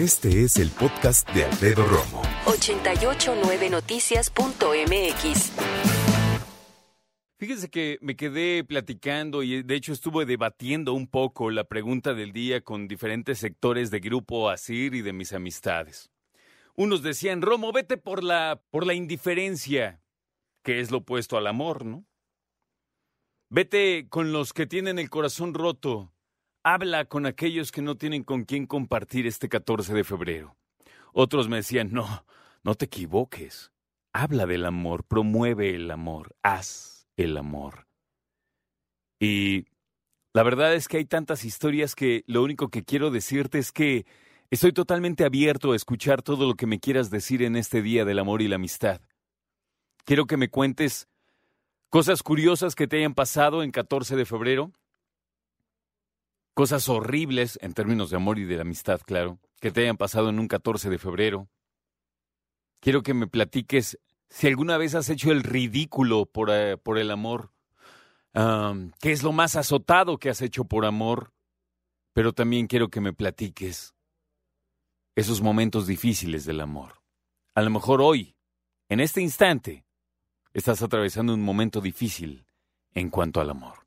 Este es el podcast de Alfredo Romo. 889noticias.mx. Fíjese que me quedé platicando y de hecho estuve debatiendo un poco la pregunta del día con diferentes sectores de Grupo Asir y de mis amistades. Unos decían, Romo, vete por la, por la indiferencia, que es lo opuesto al amor, ¿no? Vete con los que tienen el corazón roto, habla con aquellos que no tienen con quién compartir este 14 de febrero. Otros me decían, no, no te equivoques. Habla del amor, promueve el amor, haz el amor. Y la verdad es que hay tantas historias que lo único que quiero decirte es que estoy totalmente abierto a escuchar todo lo que me quieras decir en este día del amor y la amistad. Quiero que me cuentes cosas curiosas que te hayan pasado en 14 de febrero, cosas horribles en términos de amor y de amistad, claro, que te hayan pasado en un 14 de febrero. Quiero que me platiques si alguna vez has hecho el ridículo por, eh, por el amor. ¿Qué es lo más azotado que has hecho por amor? Pero también quiero que me platiques esos momentos difíciles del amor. A lo mejor hoy, en este instante, estás atravesando un momento difícil en cuanto al amor.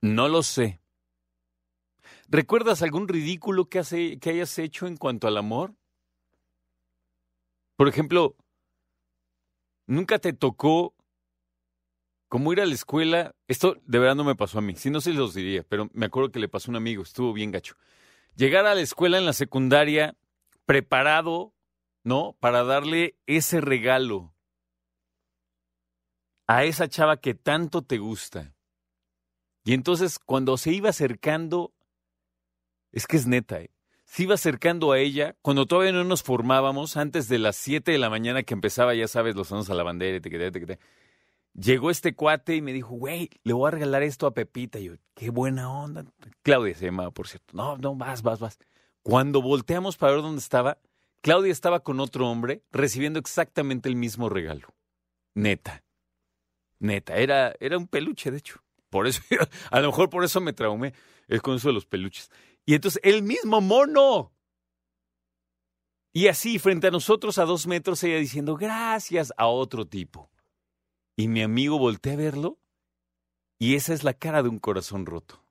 No lo sé. ¿Recuerdas algún ridículo que, que hayas hecho en cuanto al amor? Por ejemplo, ¿nunca te tocó como ir a la escuela? Esto de verdad no me pasó a mí, si no se los diría, pero me acuerdo que le pasó a un amigo, estuvo bien gacho. Llegar a la escuela en la secundaria preparado, ¿no? Para darle ese regalo a esa chava que tanto te gusta. Y entonces cuando se iba acercando es que es neta, ¿eh? Se iba acercando a ella cuando todavía no nos formábamos, antes de las 7 de la mañana que empezaba, ya sabes, los sonos a la bandera, te, te, Llegó este cuate y me dijo, güey, le voy a regalar esto a Pepita. Y yo, qué buena onda. Claudia se llamaba, por cierto. No, no, vas, vas, vas. Cuando volteamos para ver dónde estaba, Claudia estaba con otro hombre recibiendo exactamente el mismo regalo. Neta. Neta. Era, era un peluche, de hecho. Por eso, a lo mejor por eso me traumé. Es con eso de los peluches. Y entonces el mismo mono. Y así, frente a nosotros a dos metros, ella diciendo gracias a otro tipo. Y mi amigo voltea a verlo y esa es la cara de un corazón roto.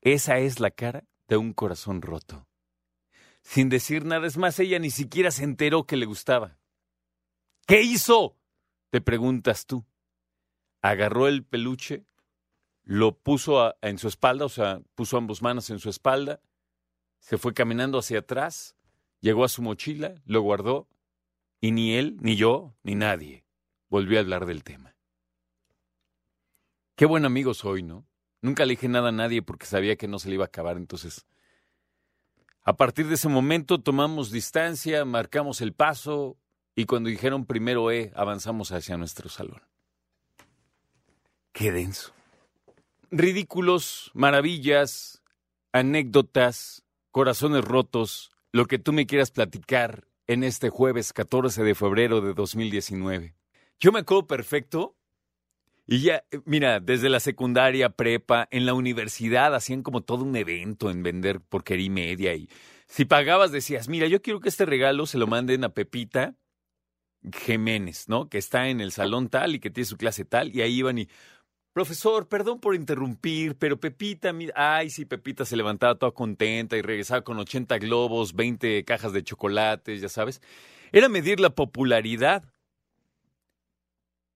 Esa es la cara de un corazón roto. Sin decir nada, es más, ella ni siquiera se enteró que le gustaba. ¿Qué hizo? Te preguntas tú. Agarró el peluche, lo puso en su espalda, o sea, puso ambas manos en su espalda, se fue caminando hacia atrás, llegó a su mochila, lo guardó, y ni él, ni yo, ni nadie volvió a hablar del tema. Qué buen amigo soy, ¿no? Nunca le dije nada a nadie porque sabía que no se le iba a acabar, entonces... A partir de ese momento tomamos distancia, marcamos el paso y cuando dijeron primero E, avanzamos hacia nuestro salón. Qué denso ridículos, maravillas, anécdotas, corazones rotos, lo que tú me quieras platicar en este jueves 14 de febrero de 2019. Yo me acuerdo perfecto y ya, mira, desde la secundaria, prepa, en la universidad hacían como todo un evento en vender porquería y media y si pagabas decías, mira, yo quiero que este regalo se lo manden a Pepita Jiménez, ¿no? Que está en el salón tal y que tiene su clase tal y ahí iban y Profesor, perdón por interrumpir, pero Pepita, ay, sí, Pepita se levantaba toda contenta y regresaba con 80 globos, 20 cajas de chocolates, ya sabes. Era medir la popularidad.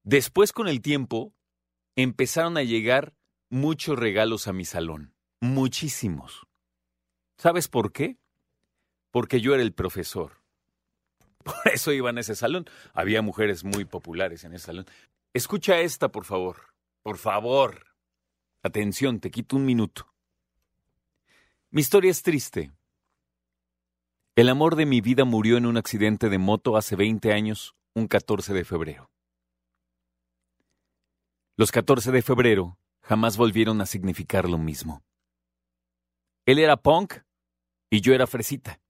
Después, con el tiempo, empezaron a llegar muchos regalos a mi salón. Muchísimos. ¿Sabes por qué? Porque yo era el profesor. Por eso iba en ese salón. Había mujeres muy populares en ese salón. Escucha esta, por favor. Por favor. Atención, te quito un minuto. Mi historia es triste. El amor de mi vida murió en un accidente de moto hace 20 años, un 14 de febrero. Los 14 de febrero jamás volvieron a significar lo mismo. Él era punk y yo era fresita.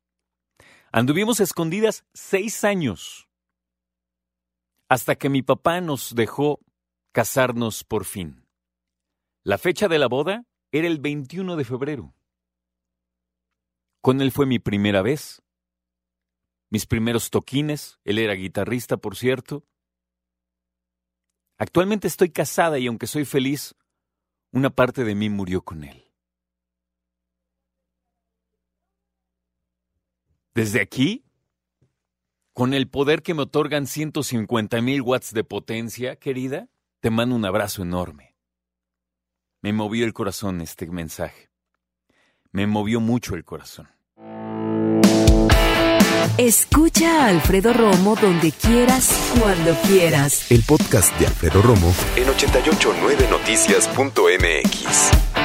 Anduvimos escondidas seis años hasta que mi papá nos dejó casarnos por fin. La fecha de la boda era el 21 de febrero. Con él fue mi primera vez. Mis primeros toquines, él era guitarrista, por cierto. Actualmente estoy casada y aunque soy feliz, una parte de mí murió con él. Desde aquí, con el poder que me otorgan 150 mil watts de potencia, querida, te mando un abrazo enorme. Me movió el corazón este mensaje. Me movió mucho el corazón. Escucha a Alfredo Romo donde quieras, cuando quieras. El podcast de Alfredo Romo en 889noticias.mx.